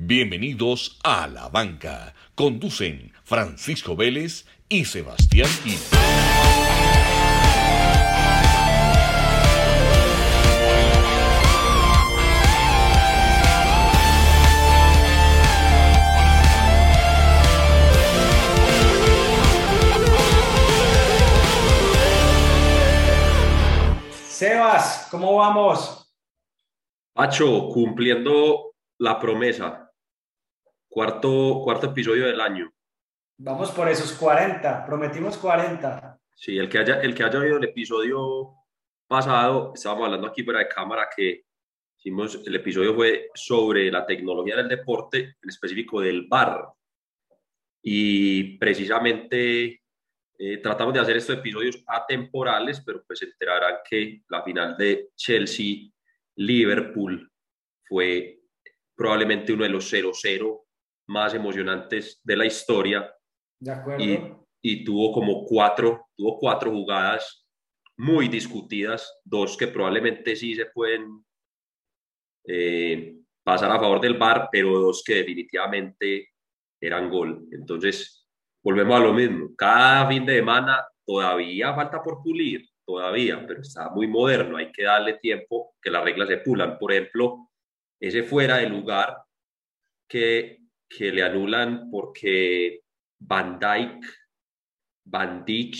Bienvenidos a La Banca. Conducen Francisco Vélez y Sebastián Quino. Sebas, ¿cómo vamos? Pacho, cumpliendo la promesa. Cuarto, cuarto episodio del año. Vamos por esos 40, prometimos 40. Sí, el que haya, el que haya oído el episodio pasado, estábamos hablando aquí fuera de cámara que hicimos, el episodio fue sobre la tecnología del deporte, en específico del bar. Y precisamente eh, tratamos de hacer estos episodios atemporales, pero pues se enterarán que la final de Chelsea-Liverpool fue probablemente uno de los 0-0 más emocionantes de la historia. De acuerdo. Y, y, tuvo como cuatro, tuvo cuatro jugadas muy discutidas, dos que probablemente sí se pueden eh, pasar a favor del VAR, pero dos que definitivamente eran gol. Entonces, volvemos a lo mismo. Cada fin de semana todavía falta por pulir, todavía, pero está muy moderno. Hay que darle tiempo que las reglas se pulan. Por ejemplo, ese fuera de lugar que, que le anulan porque Van Dyke, Van Dijk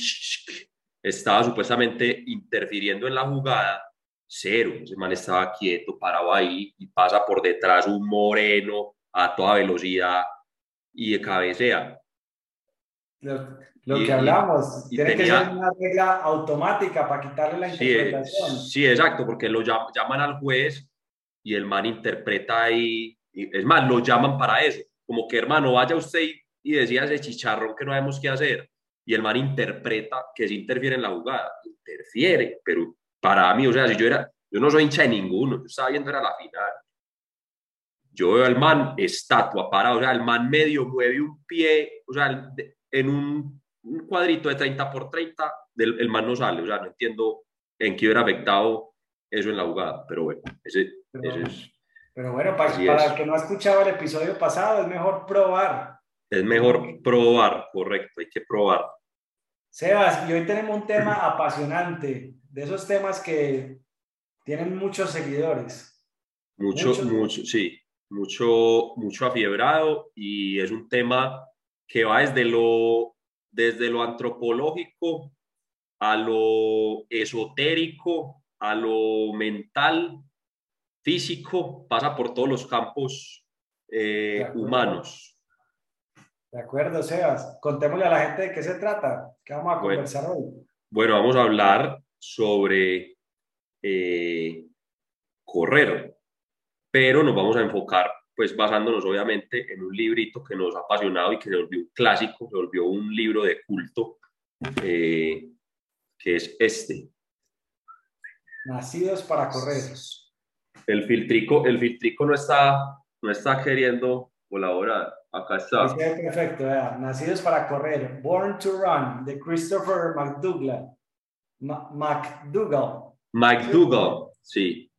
estaba supuestamente interfiriendo en la jugada, cero. Ese man estaba quieto, parado ahí y pasa por detrás un moreno a toda velocidad y de cabecea. Lo, lo y, que hablamos, y, tiene tenía, que ser una regla automática para quitarle la interpretación. Sí, exacto, porque lo llaman al juez y el man interpreta ahí, y, es más, lo llaman para eso, como que hermano, vaya usted y, y decía ese chicharrón que no sabemos qué hacer, y el man interpreta que se interfiere en la jugada, interfiere, pero para mí, o sea, si yo era, yo no soy hincha de ninguno, yo estaba viendo era la final, yo veo al man estatua parado, o sea, el man medio mueve un pie, o sea, en un, un cuadrito de 30 por 30, del, el man no sale. O sea, no entiendo en qué hubiera afectado eso en la jugada. Pero bueno, ese, ese es. Pero bueno, para, para el que no ha escuchado el episodio pasado, es mejor probar. Es mejor probar, correcto, hay que probar. Sebas, y hoy tenemos un tema apasionante, de esos temas que tienen muchos seguidores. Mucho, mucho, mucho sí, mucho, mucho afiebrado y es un tema que va desde lo, desde lo antropológico a lo esotérico, a lo mental, físico, pasa por todos los campos eh, humanos. De acuerdo, Sebas. Contémosle a la gente de qué se trata, qué vamos a Bueno. conversar hoy. Bueno, vamos a hablar sobre eh, correr, pero nos vamos a enfocar pues basándonos obviamente en un librito que nos ha apasionado y que se volvió un clásico, se volvió un libro de culto, eh, que es este. Nacidos para correr. El filtrico, el filtrico no está, no está queriendo colaborar. Acá está. Perfecto, vea. Nacidos para correr. Born to Run, de Christopher McDougall. Ma- McDougall. McDougall, sí.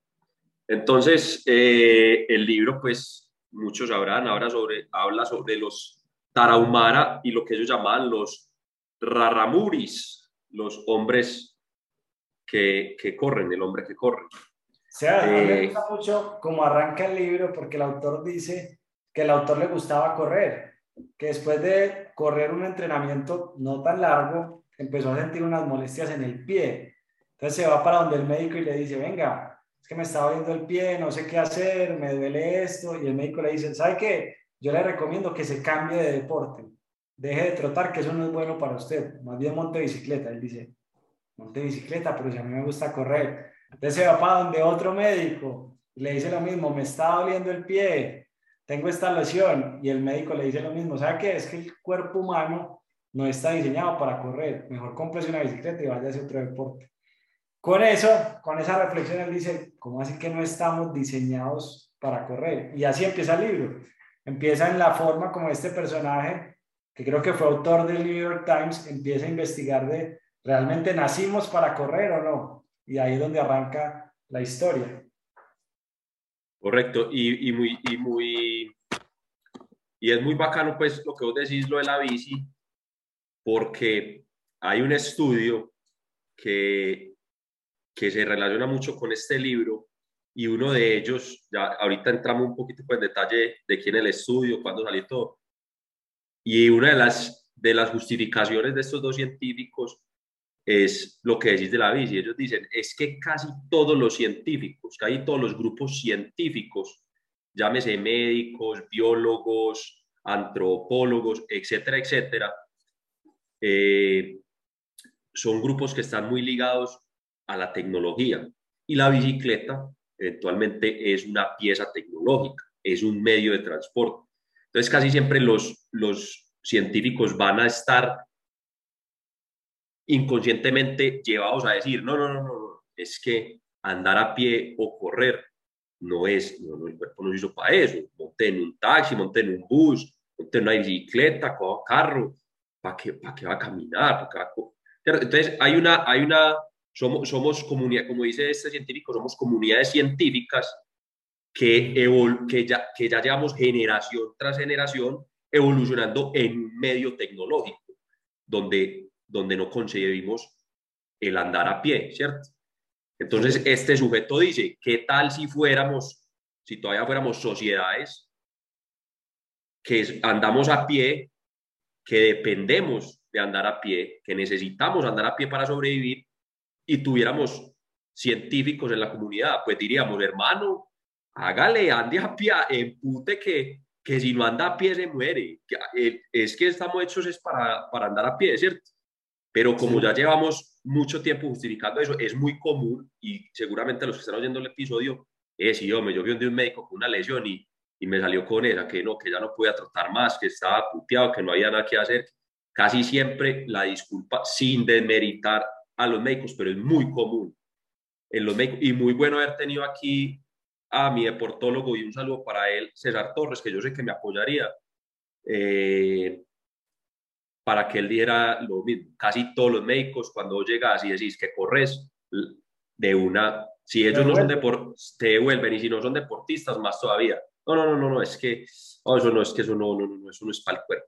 Entonces, eh, el libro, pues, muchos sabrán, ahora sobre, habla sobre los Tarahumara y lo que ellos llamaban los Raramuris, los hombres que, que corren, el hombre que corre. O sea, a mí me gusta mucho cómo arranca el libro porque el autor dice que el autor le gustaba correr, que después de correr un entrenamiento no tan largo, empezó a sentir unas molestias en el pie. Entonces se va para donde el médico y le dice, venga, es que me está doliendo el pie, no sé qué hacer, me duele esto. Y el médico le dice, ¿sabe qué? Yo le recomiendo que se cambie de deporte. Deje de trotar, que eso no es bueno para usted. Más bien monte bicicleta. Él dice, monte bicicleta, pero si a mí me gusta correr. Entonces se va para donde otro médico y le dice lo mismo, me está doliendo el pie, tengo esta lesión. Y el médico le dice lo mismo, ¿sabe qué? Es que el cuerpo humano no está diseñado para correr. Mejor cómprese una bicicleta y vaya a hacer otro deporte. Con eso, con esa reflexión, él dice, ¿cómo así que no estamos diseñados para correr? Y así empieza el libro. Empieza en la forma como este personaje, que creo que fue autor del New York Times, empieza a investigar de, ¿realmente nacimos para correr o no? Y ahí es donde arranca la historia. Correcto, y, y muy, y muy, y es muy bacano, pues, lo que vos decís, lo de la bici, porque hay un estudio que, que se relaciona mucho con este libro y uno de ellos, ya ahorita entramos un poquito en detalle de quién el estudio, cuándo salió todo, y una de las, de las justificaciones de estos dos científicos es lo que decís de la bici. Ellos dicen, es que casi todos los científicos, casi todos los grupos científicos, llámese médicos, biólogos, antropólogos, etcétera, etcétera, eh, son grupos que están muy ligados a la tecnología. Y la bicicleta eventualmente es una pieza tecnológica, es un medio de transporte. Entonces casi siempre los, los científicos van a estar inconscientemente llevados a decir, no, no, no, no, es que andar a pie o correr no es, no, el cuerpo no hizo para eso. Monte en un taxi, monte en un bus, monte en una bicicleta, coja carro, ¿para qué, para qué va a caminar? Entonces hay una, hay una, somos, somos comunidad, como dice este científico, somos comunidades científicas que, que, ya, que ya llevamos generación tras generación evolucionando en un medio tecnológico, donde donde no concebimos el andar a pie, ¿cierto? Entonces, este sujeto dice, ¿qué tal si fuéramos, si todavía fuéramos sociedades que andamos a pie, que dependemos de andar a pie, que necesitamos andar a pie para sobrevivir y tuviéramos científicos en la comunidad? Pues diríamos, hermano, hágale, ande a pie, empute que, que si no anda a pie se muere. Eh, es que estamos hechos es para, para andar a pie, ¿cierto? Pero como ya llevamos mucho tiempo justificando eso, es muy común y seguramente los que están oyendo el episodio, es, sí, yo me yo vi un médico con una lesión y, y me salió con esa, que no, que ya no podía tratar más, que estaba puteado, que no había nada que hacer. Casi siempre la disculpa sin demeritar a los médicos, pero es muy común en los médicos. Y muy bueno haber tenido aquí a mi deportólogo y un saludo para él, César Torres, que yo sé que me apoyaría. Eh, para que él diera lo mismo. Casi todos los médicos, cuando llegas y decís que corres, de una, si ellos no son deportistas, te devuelven, y si no son deportistas, más todavía. No, no, no, no, es que, oh, eso no, es que eso no, no, no, eso no es para el cuerpo.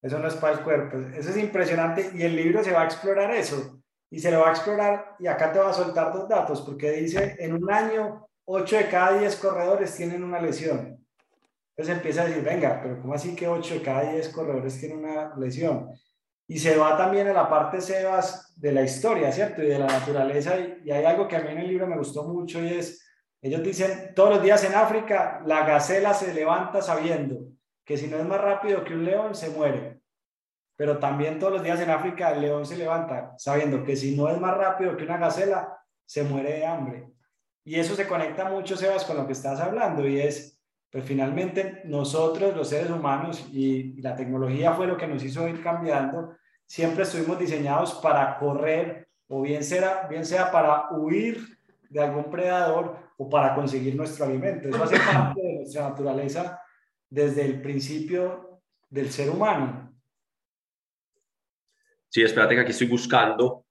Eso no es para el cuerpo. Eso es impresionante y el libro se va a explorar eso. Y se lo va a explorar, y acá te va a soltar dos datos, porque dice, en un año, 8 de cada 10 corredores tienen una lesión. Entonces empieza a decir, venga, pero ¿cómo así que 8 de cada 10 corredores tienen una lesión? Y se va también a la parte, Sebas, de la historia, ¿cierto? Y de la naturaleza. Y, hay algo que a mí en el libro me gustó mucho y es, ellos dicen, todos los días en África, la gacela se levanta sabiendo que si no es más rápido que un león, se muere. Pero también todos los días en África el león se levanta sabiendo que si no es más rápido que una gacela, se muere de hambre. Y eso se conecta mucho, Sebas, con lo que estás hablando y es pues finalmente nosotros, los seres humanos, y, la tecnología fue lo que nos hizo ir cambiando, siempre estuvimos diseñados para correr, o bien sea, bien sea para huir de algún predador o para conseguir nuestro alimento. Eso hace parte de nuestra naturaleza desde el principio del ser humano. Sí, espérate que aquí estoy buscando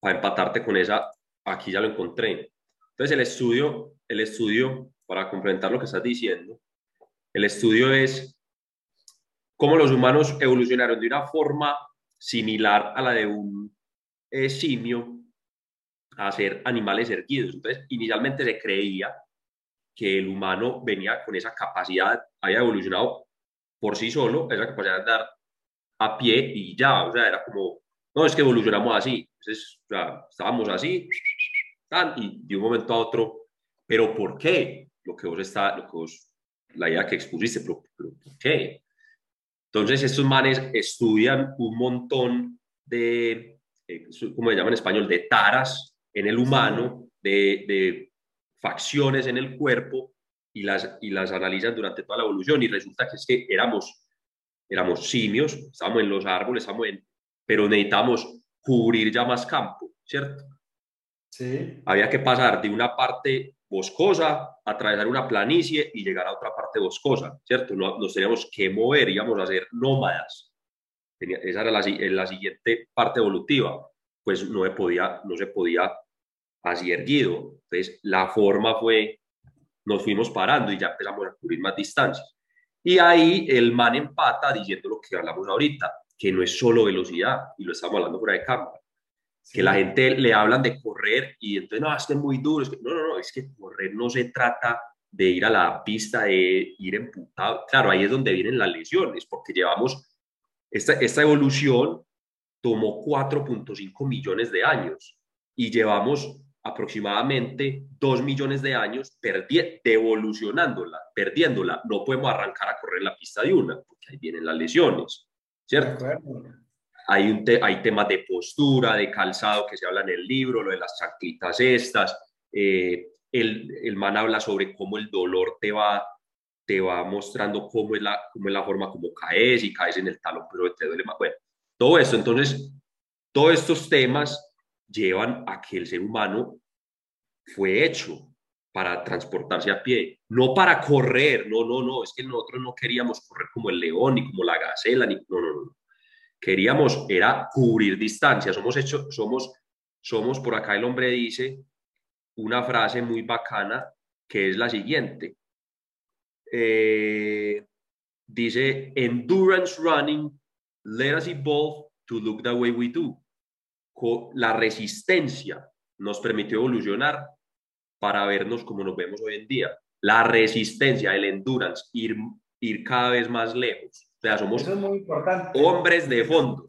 para empatarte con esa. Aquí ya lo encontré. Entonces el estudio, el estudio para complementar lo que estás diciendo, el estudio es cómo los humanos evolucionaron de una forma similar a la de un eh, simio a ser animales erguidos. Entonces, inicialmente se creía que el humano venía con esa capacidad, había evolucionado por sí solo, esa capacidad de andar a pie y ya, o sea, era como, no, es que evolucionamos así, entonces, o sea, estábamos así, y de un momento a otro, pero ¿por qué? Lo que vos está, lo que vos, la idea que expusiste, pero, ¿por qué? Entonces, estos manes estudian un montón de, eh, ¿cómo se llama en español? De taras en el humano, de, de facciones en el cuerpo y las, y las analizan durante toda la evolución y resulta que es que éramos, éramos simios, estábamos en los árboles, estábamos en, pero necesitamos cubrir ya más campo, ¿cierto? Sí. Había que pasar de una parte boscosa, atravesar una planicie y llegar a otra parte boscosa, ¿cierto? nos teníamos que mover, íbamos a ser nómadas. esa era la, la, siguiente parte evolutiva, pues no se podía, no se podía así erguido. Entonces, la forma fue, nos fuimos parando y ya empezamos a cubrir más distancias. Y ahí el man empata diciendo lo que hablamos ahorita, que no es solo velocidad, y lo estamos hablando fuera de cámara. Que la gente le hablan de correr y entonces, no, es que es muy duro. no, no, no, es que correr no se trata de ir a la pista, de ir emputado. Claro, ahí es donde vienen las lesiones, porque llevamos, esta, esta evolución tomó 4.5 millones de años y llevamos aproximadamente 2 millones de años devolucionándola, perdiéndola. No podemos arrancar a correr la pista de una, porque ahí vienen las lesiones, ¿cierto? Hay, un hay temas de postura, de calzado que se habla en el libro, lo de las chanclitas estas. Eh, el, el, man habla sobre cómo el dolor te va, te va mostrando cómo es, la, cómo es la forma como caes y caes en el talón, pero te duele más. Bueno, todo esto, entonces, todos estos temas llevan a que el ser humano fue hecho para transportarse a pie, no para correr, no, no, no, es que nosotros no queríamos correr como el león, ni como la gacela, ni, no, no, no. Queríamos, era cubrir distancia, somos hechos, somos, somos, por acá el hombre dice una frase muy bacana que es la siguiente. Eh, dice, endurance running, let us evolve to look the way we do la resistencia nos permitió evolucionar para vernos como nos vemos hoy en día. La resistencia, el endurance, ir, ir cada vez más lejos. O sea, somos hombres de fondo.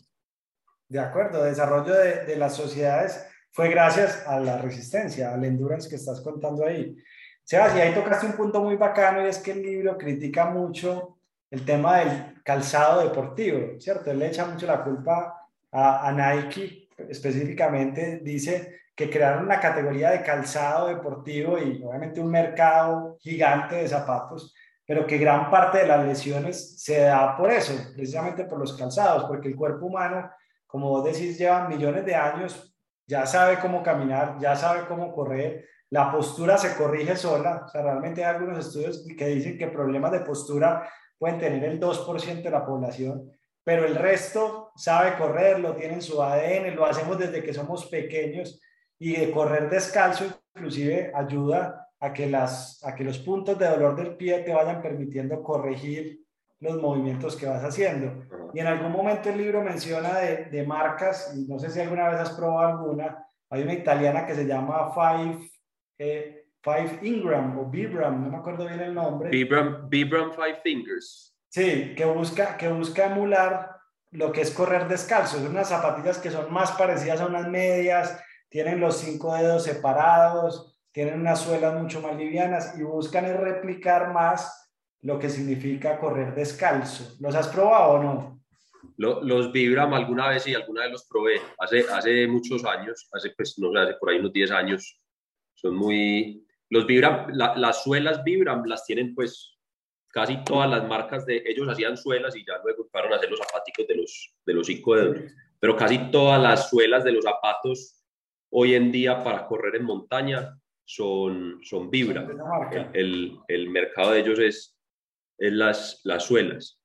De acuerdo, el desarrollo de, de, las sociedades fue gracias a la resistencia, al endurance que estás contando ahí. Sebas, y ahí tocaste un punto muy bacano y es que el libro critica mucho el tema del calzado deportivo, ¿cierto? Él le echa mucho la culpa a, a Nike específicamente dice que crearon una categoría de calzado deportivo y obviamente un mercado gigante de zapatos, pero que gran parte de las lesiones se da por eso, precisamente por los calzados, porque el cuerpo humano, como vos decís, lleva millones de años, ya sabe cómo caminar, ya sabe cómo correr, la postura se corrige sola, o sea, realmente hay algunos estudios que dicen que problemas de postura pueden tener el 2% de la población, pero el resto sabe correr, lo tiene en su ADN, lo hacemos desde que somos pequeños y de correr descalzo inclusive ayuda a que, las, a que los puntos de dolor del pie te vayan permitiendo corregir los movimientos que vas haciendo. Y en algún momento el libro menciona de, de marcas, y no sé si alguna vez has probado alguna, hay una italiana que se llama Five, eh, Five Ingram o Vibram, no me acuerdo bien el nombre. Vibram, Vibram Five Fingers. Sí, que busca, que busca emular lo que es correr descalzo. Son unas zapatillas que son más parecidas a unas medias, tienen los cinco dedos separados, tienen unas suelas mucho más livianas y buscan replicar más lo que significa correr descalzo. ¿Los has probado o no? los Vibram alguna vez y alguna vez los probé, hace, hace muchos años, hace, pues, no sé, hace por ahí unos 10 años. Son muy... Los Vibram, las suelas Vibram las tienen pues casi todas las marcas de ellos hacían suelas y ya luego empezaron a hacer los zapaticos de los, de los cinco dedos. Pero casi todas las suelas de los zapatos hoy en día para correr en montaña son, son Vibra. El, el, mercado de ellos es, es las, las suelas.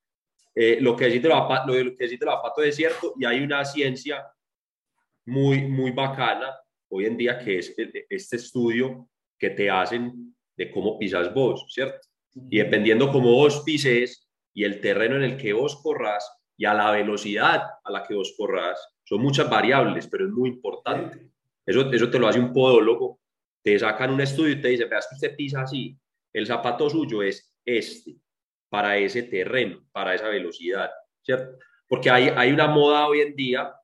Eh, lo que decís de los zapatos es cierto y hay una ciencia muy, muy bacana hoy en día que es este estudio que te hacen de cómo pisas vos, ¿cierto? Y dependiendo cómo vos pises y el terreno en el que vos corras y a la velocidad a la que vos corras, son muchas variables, pero es muy importante. Eso, eso te lo hace un podólogo. Te sacan un estudio y te dicen, veas que usted pisa así, el zapato suyo es este, para ese terreno, para esa velocidad, ¿cierto? Porque hay, hay una moda hoy en día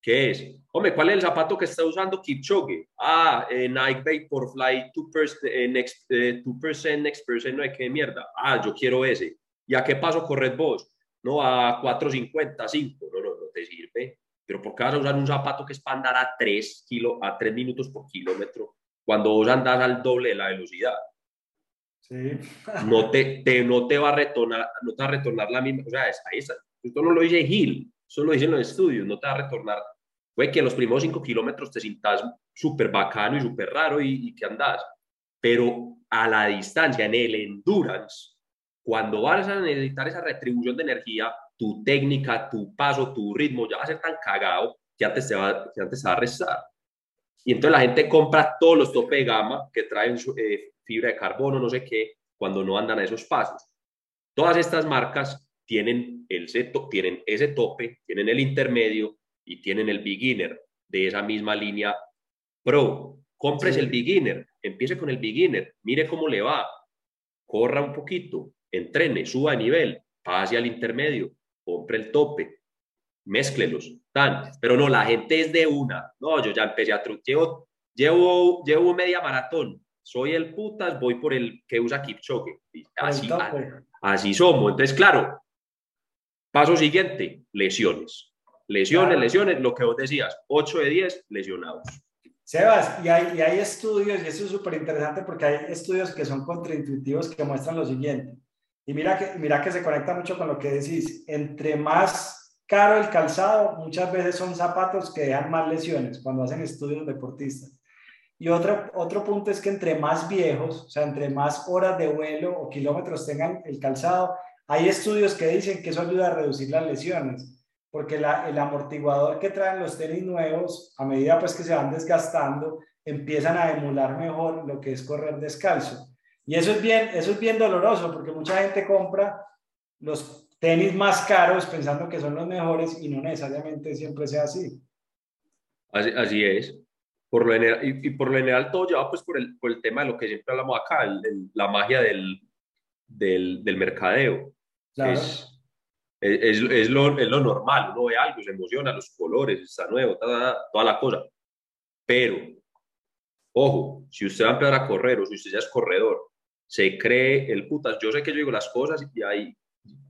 que es, Hombre, ¿cuál es el zapato que está usando Kipchoge? Ah, eh, Nike Vaporfly 2%, eh, next, eh, 2% next person, no hay que mierda. Ah, yo quiero ese. ¿Y a qué paso corres vos? No, a 4.50, 5. No, no, no te sirve. Pero ¿por qué vas a usar un zapato que es para andar a 3, kilo, a 3 minutos por kilómetro cuando vos andás al doble de la velocidad? Sí. no, te, te, no te va a retornar, no te va a retornar la misma. O sea, está. Esto no lo dice Gil, eso lo dicen los estudios. No te va a retornar Puede que en los primeros cinco kilómetros te sientas súper bacano y súper raro y, que andas, pero a la distancia, en el endurance, cuando vas a necesitar esa retribución de energía, tu técnica, tu paso, tu ritmo ya va a ser tan cagado que antes te va, que antes te va a restar. Y entonces la gente compra todos los tope de gama que traen eh, fibra de carbono, no sé qué, cuando no andan a esos pasos. Todas estas marcas tienen, el, tienen ese tope, tienen el intermedio y tienen el beginner de esa misma línea pro. Compres el beginner, empiece con el beginner, mire cómo le va, corra un poquito, entrene, suba de nivel, pase al intermedio, compre el tope, mézclelos, tan. Pero no, la gente es de una. No, yo ya empecé a llevo, llevo, llevo media maratón, soy el putas, voy por el que usa Kipchoge. Así, así somos. Entonces, claro, paso siguiente, lesiones. Lesiones, lesiones, lo que vos decías, 8 de 10 lesionados. Sebas, y hay, y hay estudios, y eso es súper interesante porque hay estudios que son contraintuitivos que muestran lo siguiente. Y mira que, mira que se conecta mucho con lo que decís. Entre más caro el calzado, muchas veces son zapatos que dejan más lesiones cuando hacen estudios deportistas. Y otro, otro punto es que entre más viejos, o sea, entre más horas de vuelo o kilómetros tengan el calzado, hay estudios que dicen que eso ayuda a reducir las lesiones porque el amortiguador que traen los tenis nuevos, a medida pues que se van desgastando, empiezan a emular mejor lo que es correr descalzo. Y eso es bien, eso es bien doloroso, porque mucha gente compra los tenis más caros pensando que son los mejores y no necesariamente siempre sea así. Así, así es. Por lo general, y, por lo general todo lleva pues por el, por el tema de lo que siempre hablamos acá, la magia del, del, del mercadeo. Claro es, es, lo, es, lo, normal, uno ve algo, se emociona, los colores, está nuevo, toda la cosa. Pero, ojo, si usted va a empezar a correr o si usted ya es corredor, se cree el putas. Yo sé que yo digo las cosas y ahí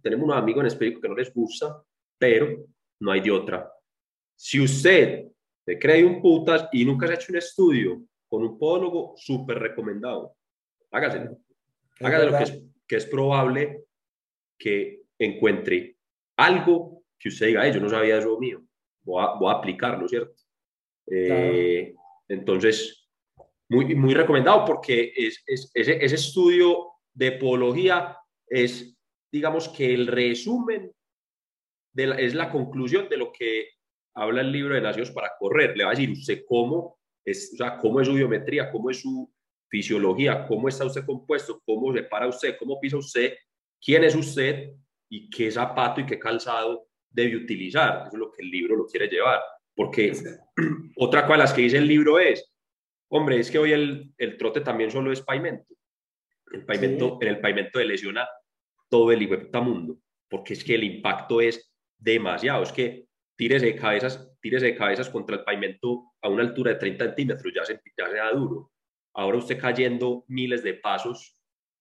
tenemos unos amigos en específico que no les gusta, pero no hay de otra. Si usted se cree un putas y nunca se ha hecho un estudio con un podólogo, súper recomendado. Hágase. Hágase lo que es, que es probable que encuentre algo que usted diga, yo no sabía eso mío, voy a, voy a aplicarlo, ¿cierto? Eh, entonces, muy, muy recomendado porque es, es, ese, ese estudio de podología es, digamos que el resumen, de la, es la conclusión de lo que habla el libro de Nacidos para Correr. Le va a decir usted cómo es, o sea, cómo es su biometría, cómo es su fisiología, cómo está usted compuesto, cómo se para usted, cómo pisa usted, quién es usted y qué zapato y qué calzado debe utilizar. Eso es lo que el libro lo quiere llevar. Porque otra cosa de las que dice el libro es, hombre, es que hoy el, el trote también solo es pavimento. El pavimento, En el pavimento de lesiona todo el mundo, porque es que el impacto es demasiado. Es que tires de cabezas, tires de cabezas contra el pavimento a una altura de 30 centímetros, ya se, ya se da duro. Ahora usted cayendo miles de pasos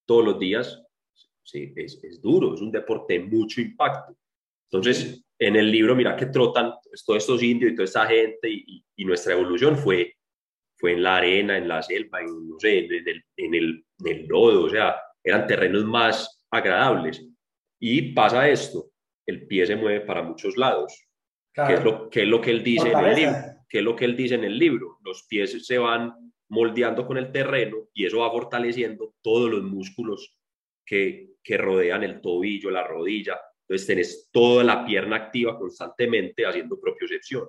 todos los días, sí, es, es duro, es un deporte de mucho impacto. Entonces, en el libro, mira que trotan todos estos indios y toda esta gente y, y, nuestra evolución fue, fue en la arena, en la selva, en, no sé, en el, en, el, en el lodo, o sea, eran terrenos más agradables. Y pasa esto, el pie se mueve para muchos lados, claro. que, es lo, que es lo que él dice en el libro, que es lo que él dice en el libro, los pies se van moldeando con el terreno y eso va fortaleciendo todos los músculos que, que rodean el tobillo, la rodilla. Entonces tenés toda la pierna activa constantemente haciendo propiocepción.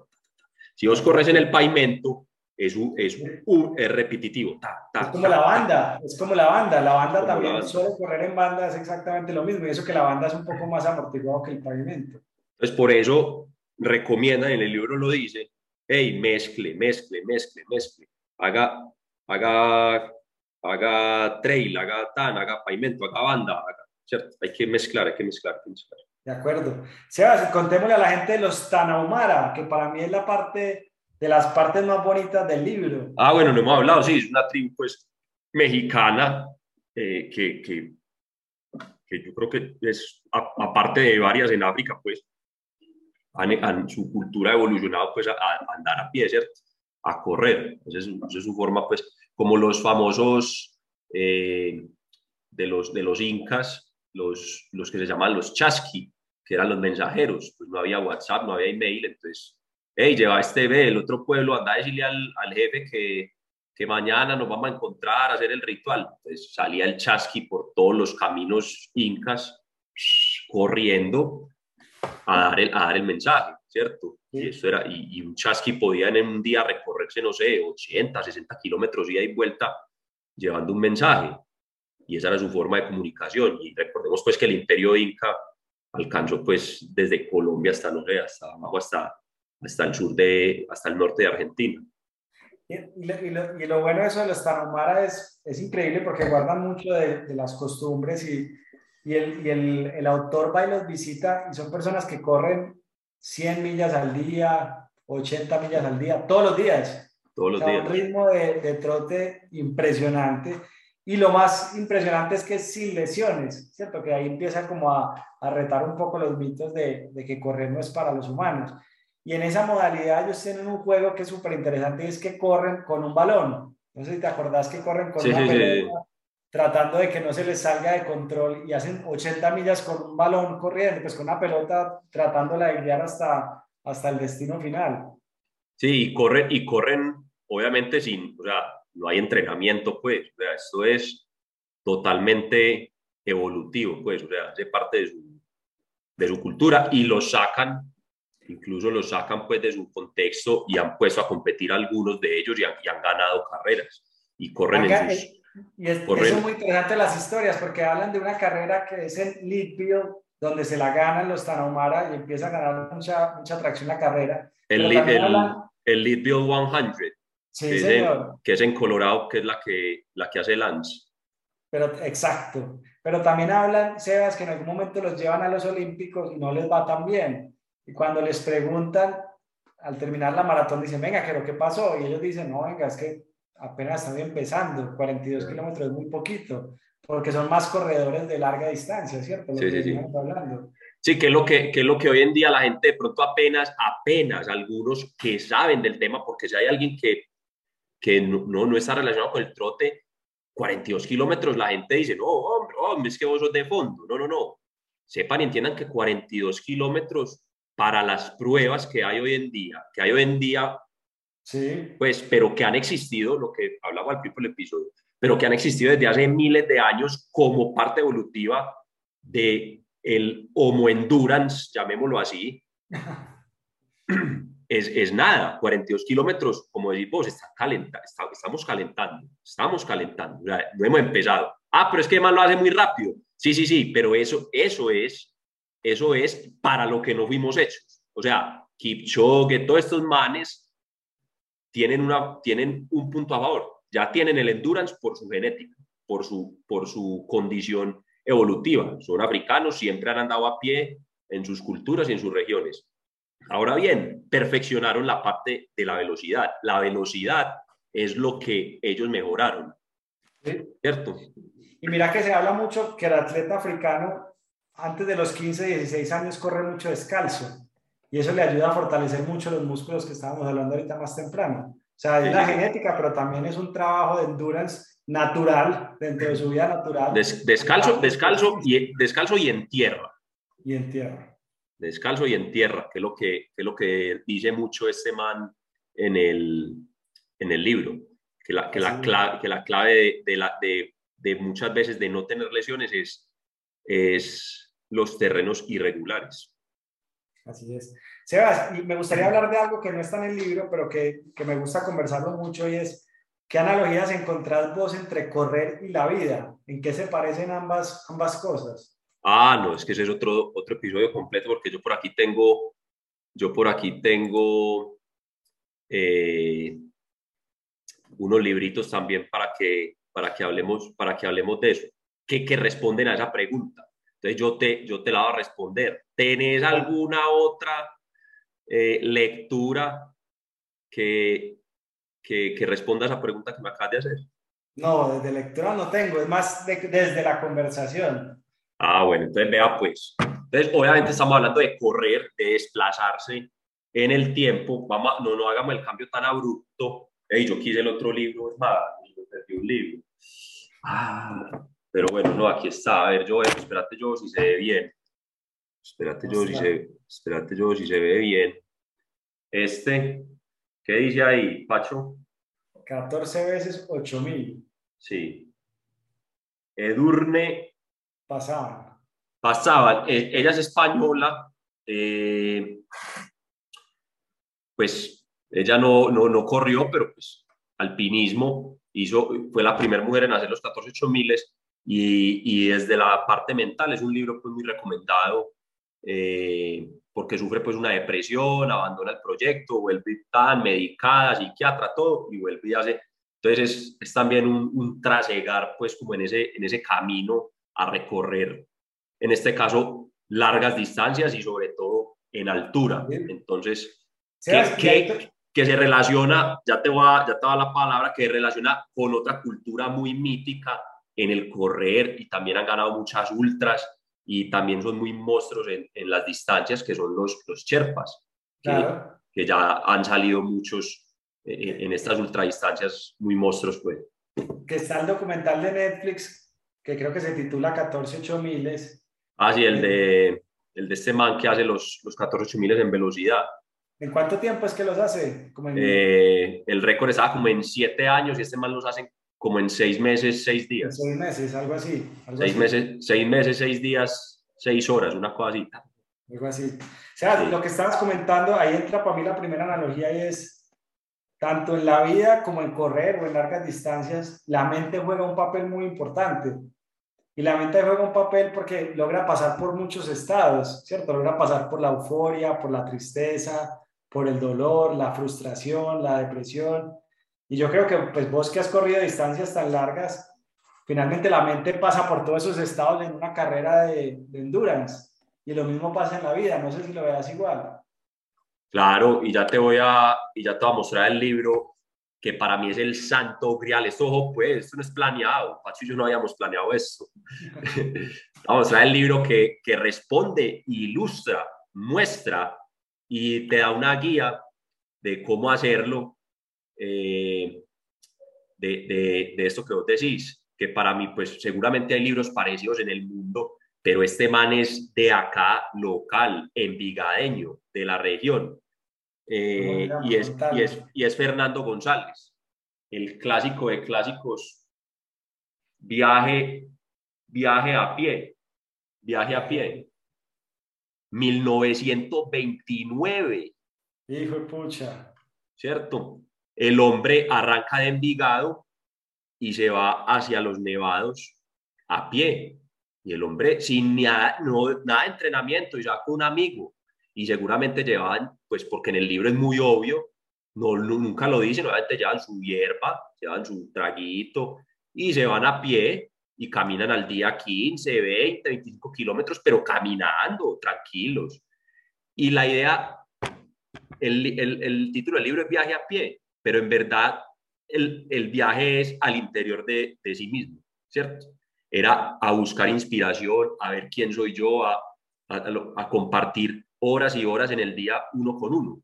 Si vos corres en el pavimento, es, un, es, un, es repetitivo. es como la banda, es como la banda. La banda también suele correr en banda, es exactamente lo mismo. Y eso que la banda es un poco más amortiguado que el pavimento. Entonces, por eso recomiendan, en el libro lo dice, hey, mezcle, mezcle, mezcle, mezcle. Haga, haga haga trail, haga tan, haga pavimento, haga banda, ¿cierto? Hay que mezclar, hay que mezclar, hay que mezclar. De acuerdo. Sebas, contémosle a la gente de los Tanahumara, que para mí es la parte, de las partes más bonitas del libro. Ah, bueno, no hemos hablado, sí, es una tribu, pues, mexicana, eh, que, que, que, yo creo que es, aparte de varias en África, pues, han, su cultura ha evolucionado, pues, a, a, andar a pie, ¿cierto? A correr. Esa es, esa es su forma, pues, como los famosos eh, de, los, de los incas, los, los que se llaman los chasqui, que eran los mensajeros, pues no había WhatsApp, no había email, entonces, hey, lleva este B, el otro pueblo, anda a decirle al, al jefe que, que mañana nos vamos a encontrar a hacer el ritual. Entonces salía el chasqui por todos los caminos incas, corriendo a dar el, a dar el mensaje, ¿cierto? Y, eso era, y, un chasqui podía en un día recorrerse, no sé, 80, 60 kilómetros ida y vuelta llevando un mensaje. y esa era su forma de comunicación. Y recordemos pues que el imperio inca alcanzó pues desde Colombia hasta, no sé, hasta abajo, hasta, hasta el sur de, hasta el norte de Argentina. Y, lo, y, lo, bueno de eso de los Tarahumara es, es increíble porque guardan mucho de, de las costumbres y, y, el, y el, el, autor va y los visita y son personas que corren 100 millas al día, 80 millas al día, todos los días. Todos los días. Un ritmo de, de, trote impresionante. Y lo más impresionante es que es sin lesiones, ¿cierto? Que ahí empieza como a, a retar un poco los mitos de, de que correr no es para los humanos. Y en esa modalidad ellos tienen un juego que es súper interesante y es que corren con un balón. No sé si te acordás que corren con sí, una sí, pelota, sí. tratando de que no se les salga de control y hacen 80 millas con un balón corriendo, pues con una pelota tratándola de guiar hasta, hasta el destino final. Sí, y corren, y corren obviamente sin, o sea, no hay entrenamiento, pues, o sea, esto es totalmente evolutivo, pues, o sea, hace parte de su, de su cultura y lo sacan incluso los sacan pues de su contexto y han puesto a competir algunos de ellos y han, y han ganado carreras y corren Acá, en sus... Y es, corren. eso es muy interesante las historias porque hablan de una carrera que es en Leadville, donde se la ganan los Tarahumara y empieza a ganar mucha, mucha atracción la carrera. El, el, hablan... el Leadville 100, sí, que, señor. Es en, que es en Colorado, que es la que, la que hace Lance. Pero, exacto. Pero también hablan, Sebas, que en algún momento los llevan a los Olímpicos y no les va tan bien. Y cuando les preguntan, al terminar la maratón, dicen, venga, ¿qué, ¿qué pasó? Y ellos dicen, no, venga, es que apenas están empezando, 42 kilómetros es muy poquito, porque son más corredores de larga distancia, ¿cierto? Lo sí, que sí, sí. Hablando. Sí, que es, lo que, que es lo que hoy en día la gente de pronto apenas, apenas algunos que saben del tema, porque si hay alguien que, que no, no, no está relacionado con el trote, 42 kilómetros, la gente dice, no, hombre, hombre, es que vos sos de fondo. No, no, no. Sepan y entiendan que 42 kilómetros para las pruebas que hay hoy en día, que hay hoy en día, sí. pues, pero que han existido, lo que hablaba al principio del episodio, pero que han existido desde hace miles de años como parte evolutiva de el Homo Endurance, llamémoslo así, es, es, nada, 42 kilómetros, como decís vos, está calenta, está, estamos calentando, estamos calentando, no hemos empezado. Ah, pero es que además lo hace muy rápido. Sí, sí, sí, pero eso, eso es, eso es para lo que no fuimos hechos. O sea, Kipchoge, todos estos manes tienen, una, tienen un punto a favor. Ya tienen el endurance por su genética, por su, por su condición evolutiva. Son africanos, siempre han andado a pie en sus culturas y en sus regiones. Ahora bien, perfeccionaron la parte de la velocidad. La velocidad es lo que ellos mejoraron. ¿Cierto? Y mira que se habla mucho que el atleta africano antes de los 15, 16 años corre mucho descalzo y eso le ayuda a fortalecer mucho los músculos que estábamos hablando ahorita más temprano. O sea, es sí, la genética, pero también es un trabajo de endurance natural dentro de su vida natural. Des, descalzo, descalzo y, descalzo y en tierra. Y en tierra. Descalzo y en tierra, que es lo que, que, es lo que dice mucho este man en el, en el libro. Que la, que la, clave, que la clave de, de, la, de, de muchas veces de no tener lesiones es, es los terrenos irregulares. Así es. Sebas, y me gustaría hablar de algo que no está en el libro, pero que, que me gusta conversarlo mucho y es, ¿qué analogías encontrás vos entre correr y la vida? ¿En qué se parecen ambas, ambas cosas? Ah, no, es que ese es otro, otro episodio completo porque yo por aquí tengo, yo por aquí tengo eh, unos libritos también para que, para que, hablemos, para que hablemos de eso, que, que responden a esa pregunta. Entonces yo te, yo te la voy a responder. ¿Tenés alguna otra eh, lectura que, que, que, responda a esa pregunta que me acabas de hacer? No, desde lectura no tengo, es más de, desde la conversación. Ah, bueno, entonces vea pues. Entonces, obviamente estamos hablando de correr, de desplazarse en el tiempo. Vamos, no, no hagamos el cambio tan abrupto. Hey, yo quise el otro libro, es más, yo perdí un libro. Ah, pero bueno, no, aquí está. A ver, yo, espérate yo si se ve bien. Espérate yo, si se, espérate yo si se ve bien. Este, ¿qué dice ahí, Pacho? 14 veces 8000. Sí. Edurne. Pasaban. Pasaban. Eh, ella es española. Eh, pues ella no, no, no corrió, pero pues alpinismo hizo, fue la primera mujer en hacer los 14 8000 Y, y, desde la parte mental es un libro pues, muy recomendado eh, porque sufre pues una depresión, abandona el proyecto, vuelve tan medicada, psiquiatra, todo, y vuelve y hace. Entonces es, también un, un, trasegar pues como en ese, en ese camino a recorrer, en este caso, largas distancias y sobre todo en altura. Entonces, ¿qué, que se relaciona, ya te, voy a, ya te voy a la palabra, que se relaciona con otra cultura muy mítica en el correr y también han ganado muchas ultras y también son muy monstruos en, en las distancias, que son los, los Sherpas, que, que ya han salido muchos eh, eh, en estas ultradistancias muy monstruos. Pues. Que está el documental de Netflix, que creo que se titula 14 miles. Ah, sí, el de, el de este man que hace los, los 14 miles en velocidad. ¿En cuánto tiempo es que los hace? Eh, el récord estaba como en siete años y este man los hace como en seis meses, seis días. seis meses, algo así. seis, Meses, seis meses, seis días, seis horas, una cosa así. Algo así. O sea, lo que estabas comentando, ahí entra para mí la primera analogía y es, tanto en la vida como en correr o en largas distancias, la mente juega un papel muy importante. Y la mente juega un papel porque logra pasar por muchos estados, ¿cierto? Logra pasar por la euforia, por la tristeza, por el dolor, la frustración, la depresión. Y yo creo que pues vos que has corrido distancias tan largas, finalmente la mente pasa por todos esos estados en una carrera de, endurance. Y lo mismo pasa en la vida, no sé si lo veas igual. Claro, y ya te voy a, y ya te voy a mostrar el libro que para mí es el santo grial. Esto, ojo, pues, esto no es planeado. Pacho y yo no habíamos planeado esto. Vamos a mostrar el libro que, que responde, ilustra, muestra y te da una guía de cómo hacerlo, eh, de, de, de, esto que vos decís, que para mí, pues seguramente hay libros parecidos en el mundo, pero este man es de acá, local, envigadeño, de la región, eh, y, es, y, es, y es Fernando González, el clásico de clásicos, viaje, viaje a pie, viaje a pie. 1929. Hijo de pucha. ¿Cierto? El hombre arranca de Envigado y se va hacia los nevados a pie. Y el hombre sin nada, no, nada de entrenamiento, ya con un amigo. Y seguramente llevaban, pues porque en el libro es muy obvio, no, nunca lo dicen, obviamente llevan su hierba, llevan su traguito y se van a pie y caminan al día 15, 20, 25 kilómetros, pero caminando, tranquilos. Y la idea, el, el, título del libro es Viaje a pie, pero en verdad el, el viaje es al interior de, de, sí mismo, ¿cierto? Era a buscar inspiración, a ver quién soy yo, a, a, a compartir horas y horas en el día uno con uno.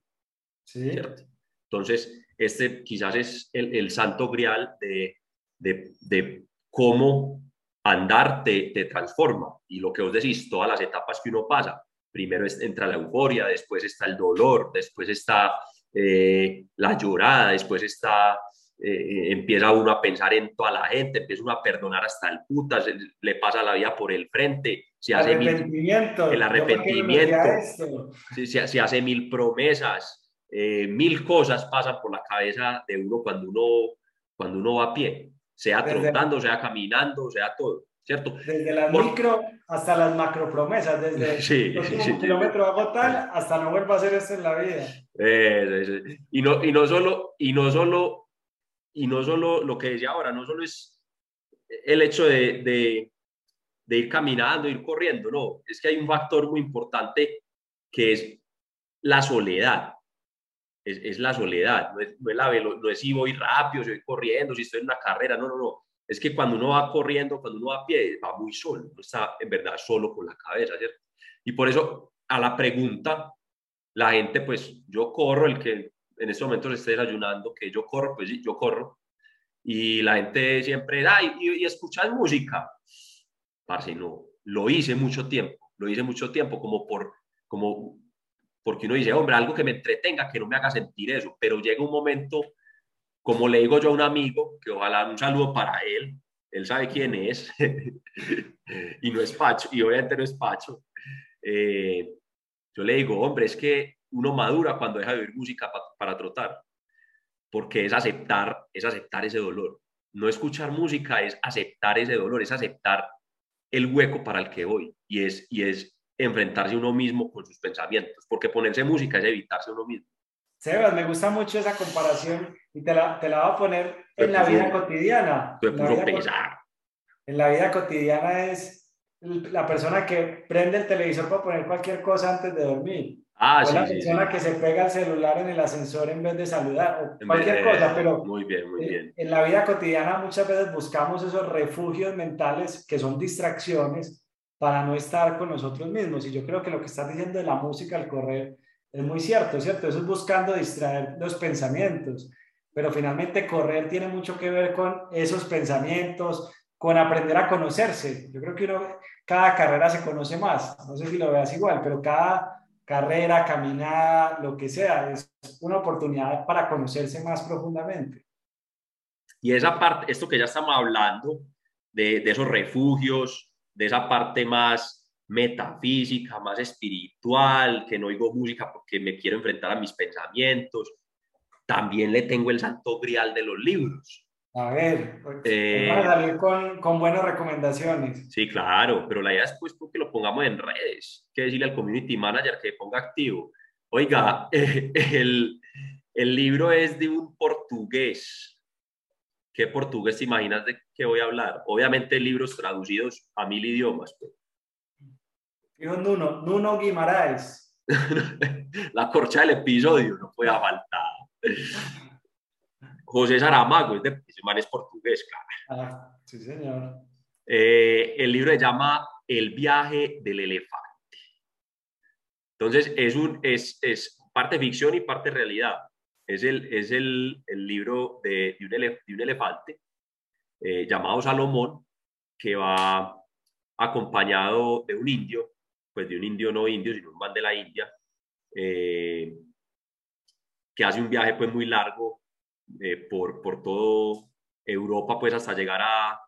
Sí. ¿cierto? Entonces, este quizás es el, el santo grial de, de, de cómo andar te, te, transforma. Y lo que os decís, todas las etapas que uno pasa, primero entra la euforia, después está el dolor, después está eh, la llorada, después está, eh, empieza uno a pensar en toda la gente, empieza uno a perdonar hasta el putas, le pasa la vida por el frente, se hace arrepentimiento. Mil, el arrepentimiento, se, se, se, hace mil promesas, eh, mil cosas pasan por la cabeza de uno cuando uno, cuando uno va a pie sea trotando, sea caminando, sea todo, ¿cierto? Desde las Por... micro hasta las macro promesas, desde sí, sí, sí, un kilómetro hago tal hasta no vuelvo a hacer esto en la vida. Eh, y, no, y no solo, y no solo, y no solo lo que decía ahora, no solo es el hecho de, de, de ir caminando, ir corriendo, no, es que hay un factor muy importante que es la soledad es, es la soledad, no es, no, es la, no es si voy rápido, si voy corriendo, si estoy en una carrera, no, no, no. Es que cuando uno va corriendo, cuando uno va a pie, va muy solo, no está en verdad solo con la cabeza, ¿cierto? Y por eso a la pregunta, la gente, pues yo corro, el que en este momento se esté desayunando, que yo corro, pues sí, yo corro. Y la gente siempre, ay, y, y escuchas música. Parce, no, lo hice mucho tiempo, lo hice mucho tiempo como por, como porque uno dice, hombre, algo que me entretenga, que no me haga sentir eso, pero llega un momento, como le digo yo a un amigo, que ojalá un saludo para él, él sabe quién es, y no es Pacho, y obviamente no es Pacho, eh, yo le digo, hombre, es que uno madura cuando deja de oír música pa para trotar, porque es aceptar, es aceptar ese dolor. no escuchar música es aceptar ese dolor, es aceptar el hueco para el que voy y es, y es enfrentarse uno mismo con sus pensamientos, porque ponerse música es evitarse uno mismo. Sebas, me gusta mucho esa comparación y te la, te la voy a poner en la vida cotidiana. En la vida, en la vida cotidiana es la persona que prende el televisor para poner cualquier cosa antes de dormir. Ah, o la persona que se pega el celular en el ascensor en vez de saludar, o cualquier cosa, pero muy bien, muy bien. En, la vida cotidiana muchas veces buscamos esos refugios mentales que son distracciones para no estar con nosotros mismos. Y yo creo que lo que estás diciendo de la música al correr es muy cierto, ¿cierto? Eso es buscando distraer los pensamientos, pero finalmente correr tiene mucho que ver con esos pensamientos, con aprender a conocerse. Yo creo que cada carrera se conoce más, no sé si lo veas igual, pero cada carrera, caminada, lo que sea, es una oportunidad para conocerse más profundamente. Y esa parte, esto que ya estamos hablando, de, de esos refugios, de esa parte más metafísica, más espiritual, que no oigo música porque me quiero enfrentar a mis pensamientos, también le tengo el santo grial de los libros. A ver, pues, eh, a salir con, con, buenas recomendaciones. Sí, claro, pero la idea es pues que lo pongamos en redes, que decirle al community manager que ponga activo. Oiga, el, el libro es de un portugués. ¿Qué portugués te imaginas de qué voy a hablar? Obviamente libros traducidos a mil idiomas. Pues. Nuno, Nuno Guimaraes. la corcha del episodio no puede faltar. José Saramago, es de, es portugués, claro. Ah, sí, señor. Eh, el libro se llama El viaje del elefante. Entonces, es, un, es, es parte ficción y parte realidad. Es el, es el, el libro de, de, un de, un elefante eh, llamado Salomón, que va acompañado de un indio, pues de un indio no indio, sino un man de la India, eh, que hace un viaje pues muy largo eh, por, por todo Europa, pues hasta llegar a,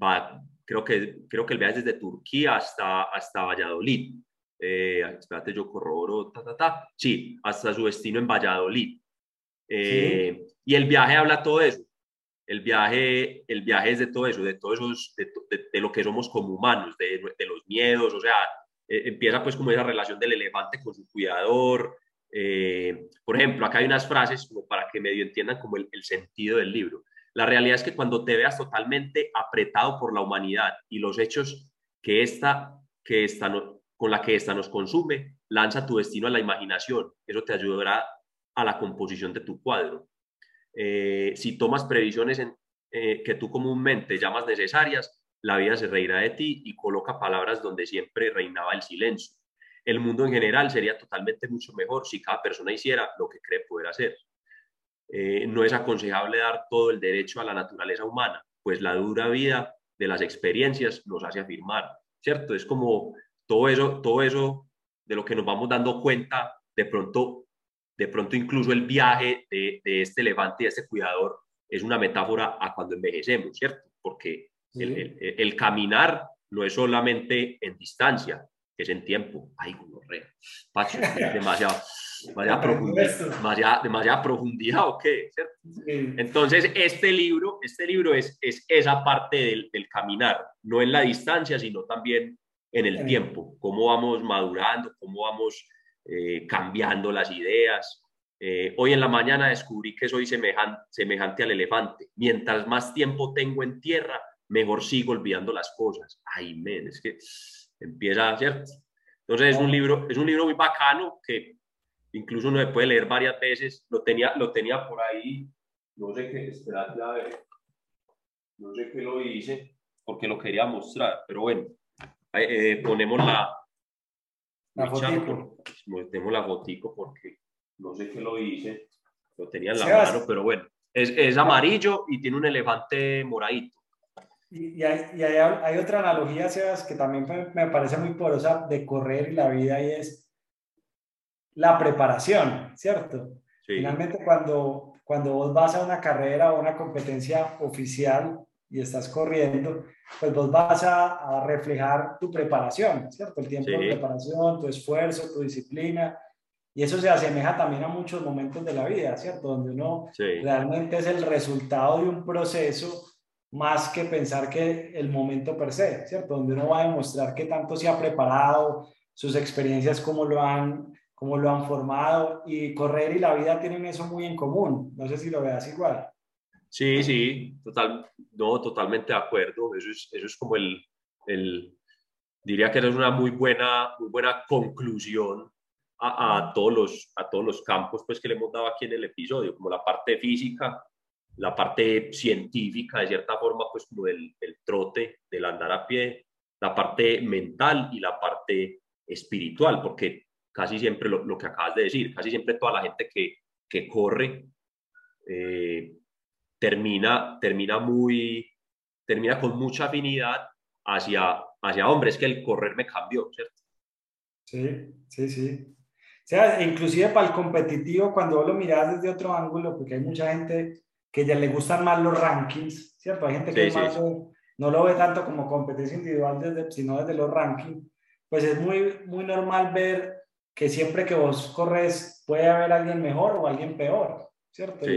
va, creo, que, creo que el viaje es desde Turquía hasta, hasta Valladolid. Eh, espérate, yo corroboro, ta, ta, ta. Sí, hasta su destino en Valladolid. Eh, y el viaje habla todo eso. El viaje, el viaje es de todo eso, de todo eso, de, de, lo que somos como humanos, de, de los miedos, o sea, empieza pues como esa relación del elefante con su cuidador, eh, por ejemplo, acá hay unas frases como para que medio entiendan como el, sentido del libro. La realidad es que cuando te veas totalmente apretado por la humanidad y los hechos que esta, que esta con la que esta nos consume, lanza tu destino a la imaginación. Eso te ayudará a la composición de tu cuadro. Eh, si tomas previsiones en, eh, que tú comúnmente llamas necesarias, la vida se reirá de ti y coloca palabras donde siempre reinaba el silencio el mundo en general sería totalmente mucho mejor si cada persona hiciera lo que cree poder hacer. Eh, no es aconsejable dar todo el derecho a la naturaleza humana, pues la dura vida de las experiencias nos hace afirmar, ¿cierto? Es como todo eso, todo eso de lo que nos vamos dando cuenta, de pronto, de pronto incluso el viaje de, este elefante y de este cuidador es una metáfora a cuando envejecemos, ¿cierto? Porque el, el caminar no es solamente en distancia, es en tiempo. Ay, gonorrea. Pacho, demasiado, demasiada, profundidad, demasiada, profundidad, ¿o qué? Entonces, este libro, este libro es, es esa parte del, del, caminar, no en la distancia, sino también en el tiempo, cómo vamos madurando, cómo vamos eh, cambiando las ideas. Eh, hoy en la mañana descubrí que soy semejante, semejante al elefante. Mientras más tiempo tengo en tierra, mejor sigo olvidando las cosas. Ay, men, es que empieza, ¿cierto? Entonces es un libro, es un libro muy bacano que incluso uno puede leer varias veces. Lo tenía, lo tenía por ahí, no sé qué, esperad a ver, no sé qué lo hice, porque lo quería mostrar, pero bueno, eh, ponemos la, la fotico. Metemos la fotico porque no sé qué lo hice, lo tenía en la mano, pero bueno, es, es amarillo y tiene un elefante moradito. Y, hay, y hay, hay, otra analogía, Sebas, que también me, parece muy porosa de correr y la vida y es la preparación, ¿cierto? Finalmente, cuando, cuando vos vas a una carrera o una competencia oficial y estás corriendo, pues vos vas a, a reflejar tu preparación, ¿cierto? El tiempo de preparación, tu esfuerzo, tu disciplina. Y eso se asemeja también a muchos momentos de la vida, ¿cierto? Donde uno realmente es el resultado de un proceso más que pensar que el momento per se, ¿cierto? Donde uno va a demostrar que tanto se ha preparado, sus experiencias, cómo lo han, cómo lo han formado, y correr y la vida tienen eso muy en común. No sé si lo veas igual. Sí, sí, total, no, totalmente de acuerdo. Eso es, eso es como el, el, diría que es una muy buena, muy buena conclusión a, a, todos los, a todos los campos pues, que le hemos dado aquí en el episodio, como la parte física, la parte científica, de cierta forma, pues como del, del trote, del andar a pie, la parte mental y la parte espiritual, porque casi siempre lo, lo que acabas de decir, casi siempre toda la gente que, que corre eh, termina, termina, muy, termina con mucha afinidad hacia, hacia hombres, que el correr me cambió, ¿cierto? Sí, sí, sí. O sea, inclusive para el competitivo, cuando vos lo miras desde otro ángulo, porque hay mucha gente que ya le gustan más los rankings, ¿cierto? Hay gente que sí, más, sí. no lo ve tanto como competencia individual, desde, sino desde los rankings. Pues es muy, muy normal ver que siempre que vos corres puede haber alguien mejor o alguien peor, ¿cierto? Sí.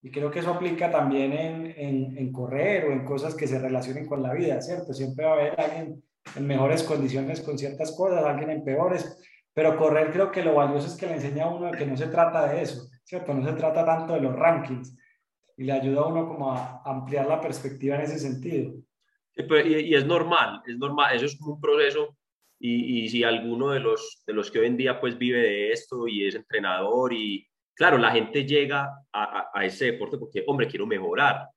Y, y, creo que eso aplica también en, en, en, correr o en cosas que se relacionen con la vida, ¿cierto? Siempre va a haber alguien en mejores condiciones con ciertas cosas, alguien en peores, pero correr creo que lo valioso es que le enseña a uno que no se trata de eso, ¿cierto? No se trata tanto de los rankings y le ayuda a uno como a ampliar la perspectiva en ese sentido. Y, y, es normal, es normal, eso es como un proceso y, y, si alguno de los, de los que hoy en día pues vive de esto y es entrenador y claro, la gente llega a, a, a ese deporte porque, hombre, quiero mejorar,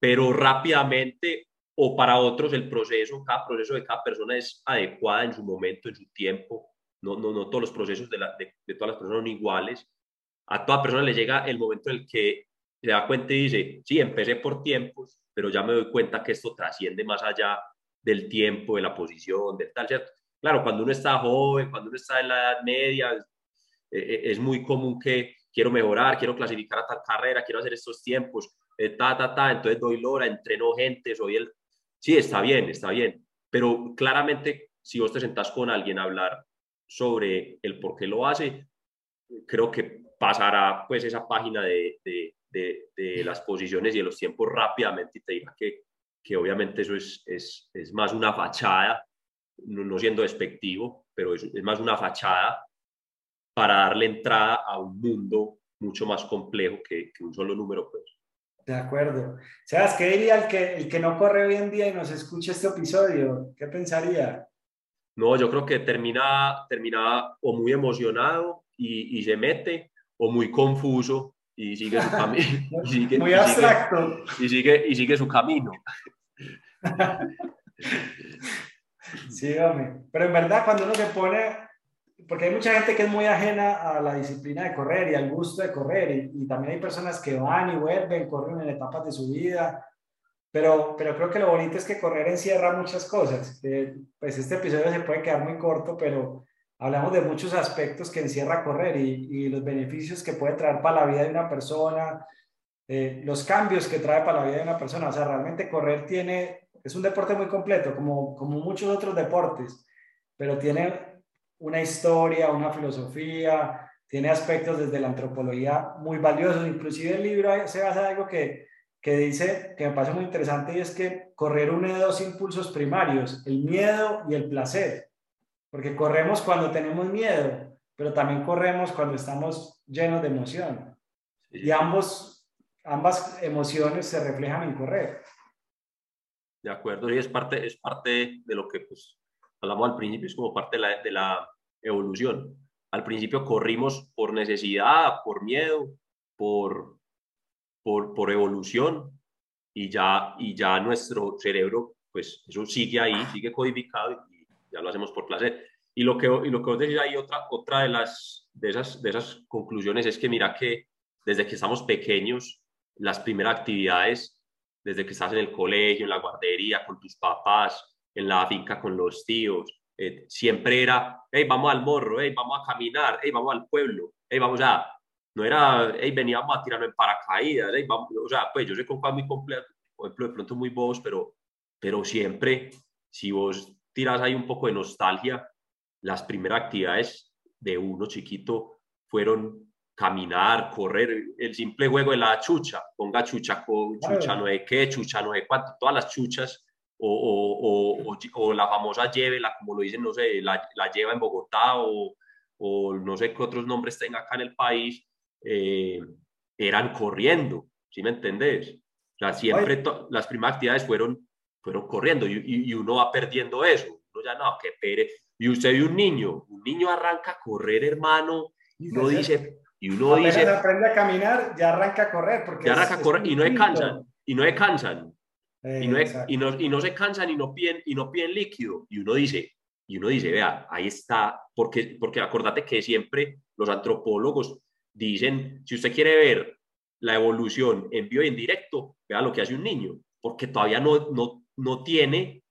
pero rápidamente o para otros el proceso, cada proceso de cada persona es adecuada en su momento, en su tiempo, no, no, no todos los procesos de, la, de, de, todas las personas son iguales. A toda persona le llega el momento en el que se da cuenta y dice, sí, empecé por tiempos, pero ya me doy cuenta que esto trasciende más allá del tiempo, de la posición, del tal, ¿cierto? Claro, cuando uno está joven, cuando uno está en la edad media, eh, es muy común que quiero mejorar, quiero clasificar a tal carrera, quiero hacer estos tiempos, eh, ta, ta, ta, entonces doy lora, entreno gente, soy el... Sí, está bien, está bien, pero claramente si vos te sentás con alguien a hablar sobre el por qué lo hace, creo que pasará pues esa página de, de, de, de las posiciones y de los tiempos rápidamente y te dirá que, que obviamente eso es, es, es más una fachada, no, no siendo despectivo, pero es, es, más una fachada para darle entrada a un mundo mucho más complejo que, que un solo número. Pues. De acuerdo. Sebas, ¿qué diría el que, el que no corre hoy en día y nos escucha este episodio? ¿Qué pensaría? No, yo creo que termina, termina o muy emocionado y, y se mete, o muy confuso y sigue su camino. muy abstracto. Y sigue, y sigue su camino. sí, hombre. Pero en verdad, cuando uno se pone, porque hay mucha gente que es muy ajena a la disciplina de correr y al gusto de correr, y, y también hay personas que van y vuelven, corren en etapas de su vida, pero, pero creo que lo bonito es que correr encierra muchas cosas. Eh, pues este episodio se puede quedar muy corto, pero hablamos de muchos aspectos que encierra correr y, los beneficios que puede traer para la vida de una persona, eh, los cambios que trae para la vida de una persona. O sea, realmente correr tiene, es un deporte muy completo, como, como muchos otros deportes, pero tiene una historia, una filosofía, tiene aspectos desde la antropología muy valiosos. Inclusive el libro se basa en algo que que dice, que me parece muy interesante, y es que correr une dos impulsos primarios, el miedo y el placer, porque corremos cuando tenemos miedo, pero también corremos cuando estamos llenos de emoción. Sí. Y ambos, ambas emociones se reflejan en correr. De acuerdo, y es parte, es parte de lo que pues, hablamos al principio, es como parte de la, de la evolución. Al principio corrimos por necesidad, por miedo, por, por, por evolución y ya, y ya nuestro cerebro, pues eso sigue ahí, sigue codificado y ya lo hacemos por placer. Y lo que, y lo que vos decís ahí, otra, otra de, las, de, esas, de esas conclusiones es que mira que desde que estamos pequeños, las primeras actividades, desde que estás en el colegio, en la guardería, con tus papás, en la finca con los tíos, eh, siempre era, hey, vamos al morro, hey, vamos a caminar, hey, vamos al pueblo, hey, vamos a, no era, hey, veníamos a tirarnos en paracaídas, hey, vamos, o sea, pues yo sé con muy completo, por ejemplo, de pronto muy bobos, pero, pero siempre, si vos tiras ahí un poco de nostalgia, las primeras actividades de uno chiquito fueron caminar, correr, el simple juego de la chucha, ponga chucha, chucha no sé qué, chucha no sé cuánto, todas las chuchas, o, o, o, la famosa llévela, como lo dicen, no sé, la, la lleva en Bogotá, o, no sé qué otros nombres tenga acá en el país, eh, eran corriendo, ¿sí me entendés? O sea, siempre las primeras actividades fueron, fueron corriendo y, y, uno va perdiendo eso, uno ya no, qué pere. Y usted ve un niño, un niño arranca a correr, hermano, y uno dice, y uno dice... aprende a caminar, ya arranca a correr. Porque ya arranca a correr y no descansan. Y no descansan. y, no, y, no, y no se cansan y no, piden, y no piden líquido. Y uno dice, y uno dice, vea, ahí está, porque, porque acordate que siempre los antropólogos dicen, si usted quiere ver la evolución en vivo y en directo, vea lo que hace un niño, porque todavía no, no, no tiene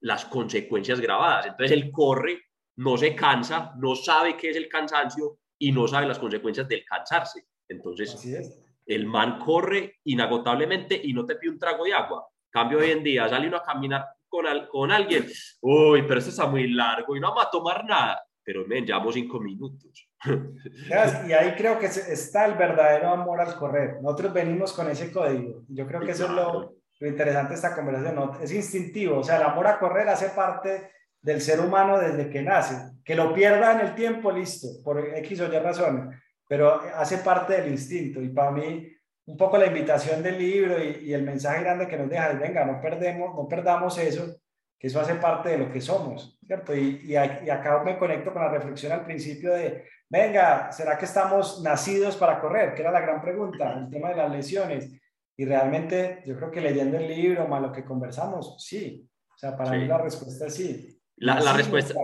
las consecuencias grabadas. Entonces él corre, no se cansa, no sabe qué es el cansancio y no sabe las consecuencias del cansarse. Entonces, el man corre inagotablemente y no te pide un trago de agua. Cambio hoy en día, sale uno a caminar con, con alguien, uy, pero esto está muy largo y no vamos a tomar nada. Pero, men, llevamos cinco minutos. Y ahí creo que está el verdadero amor al correr. Nosotros venimos con ese código. Yo creo que eso es lo, lo interesante de esta conversación. Es instintivo, o sea, el amor a correr hace parte del ser humano desde que nace. Que lo pierda en el tiempo, listo, por X o Y razón, pero hace parte del instinto. Y para mí, un poco la invitación del libro y, el mensaje grande que nos deja es, venga, no, perdemos, no perdamos eso, que eso hace parte de lo que somos, ¿cierto? Y, y, y acá me conecto con la reflexión al principio de, venga, ¿será que estamos nacidos para correr? Que era la gran pregunta, el tema de las lesiones. Y realmente yo creo que leyendo el libro, más lo que conversamos, sí. O sea, para mí la respuesta es sí. La, respuesta,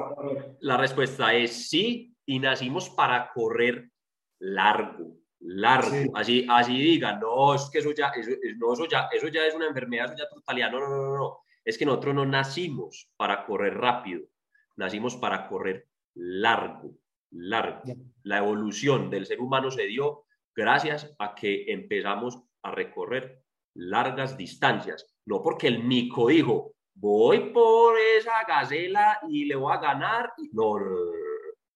la respuesta es sí, y nacimos para correr largo, largo. Así, así digan, no, es que eso ya, eso, no, eso ya, eso ya es una enfermedad, eso ya totalidad. No, no, no, no. Es que nosotros no nacimos para correr rápido, nacimos para correr largo, largo. La evolución del ser humano se dio gracias a que empezamos a recorrer largas distancias. No porque el mico dijo, voy por esa gacela y le voy a ganar. No, no,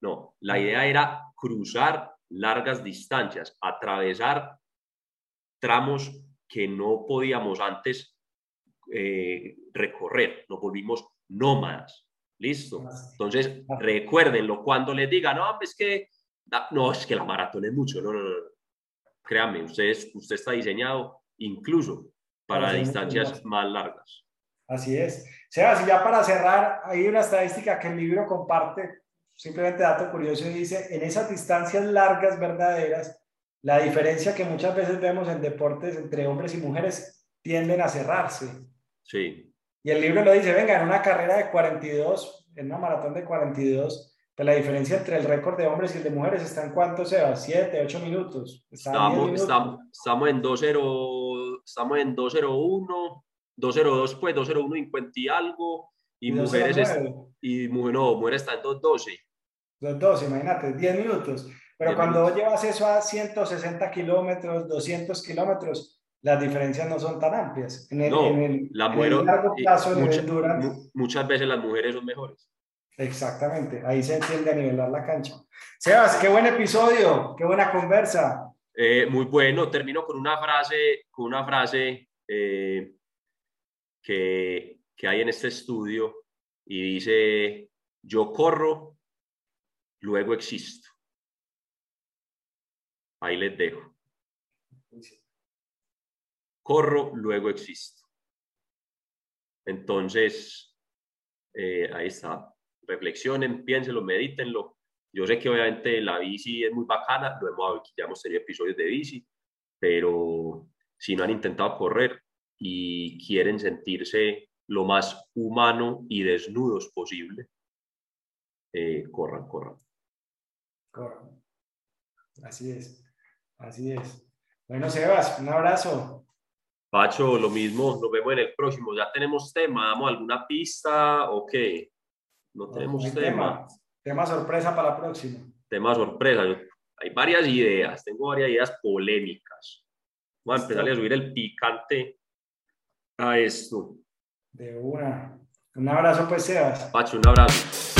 no, La idea era cruzar largas distancias, atravesar tramos que no podíamos antes eh, recorrer, nos volvimos nómadas. Listo. Entonces, recuérdenlo cuando les digan, no, es que, no, es que la maratón es mucho. No, no, no. Créanme, usted, usted está diseñado incluso para distancias más largas. Así es. Sebas, y ya para cerrar, hay una estadística que el libro comparte, simplemente dato curioso, y dice, en esas distancias largas verdaderas, la diferencia que muchas veces vemos en deportes entre hombres y mujeres tienden a cerrarse. Sí. Y el libro lo dice, venga, en una carrera de 42, en una maratón de 42, pues la diferencia entre el récord de hombres y el de mujeres está en cuánto, Sebas, 7, 8 minutos. Estamos, estamos, estamos en 2-0, estamos en 2-0-1 202 pues 201 y algo y, mujeres y mujer, no, mujeres está en 212 212 imagínate 10 minutos. Pero cuando llevas eso a 160 kilómetros 200 kilómetros las diferencias no son tan amplias. En el, en el, la largo plazo muchas veces las mujeres son mejores exactamente ahí se entiende a nivelar la cancha Sebas qué buen episodio qué buena conversa eh, muy bueno termino con una frase con una frase eh, que, hay en este estudio y dice, yo corro, luego existo. Ahí les dejo. Corro, luego existo. Entonces, eh, ahí está. Reflexionen, piénsenlo, medítenlo. Yo sé que obviamente la bici es muy bacana, lo hemos, ya hemos tenido episodios de bici, pero si no han intentado correr, y quieren sentirse lo más humano y desnudos posible, eh, corran, corran. Corran. Así es, así es. Bueno, Sebas, un abrazo. Pacho, lo mismo, nos vemos en el próximo. ¿Ya tenemos tema? ¿Damos alguna pista o qué? No tenemos tema. tema. Tema sorpresa para la próxima. Tema sorpresa. Hay varias ideas, tengo varias ideas polémicas. Voy a empezar a subir el picante a esto. De una. Un abrazo, pues, Sebas. Pacho, un abrazo.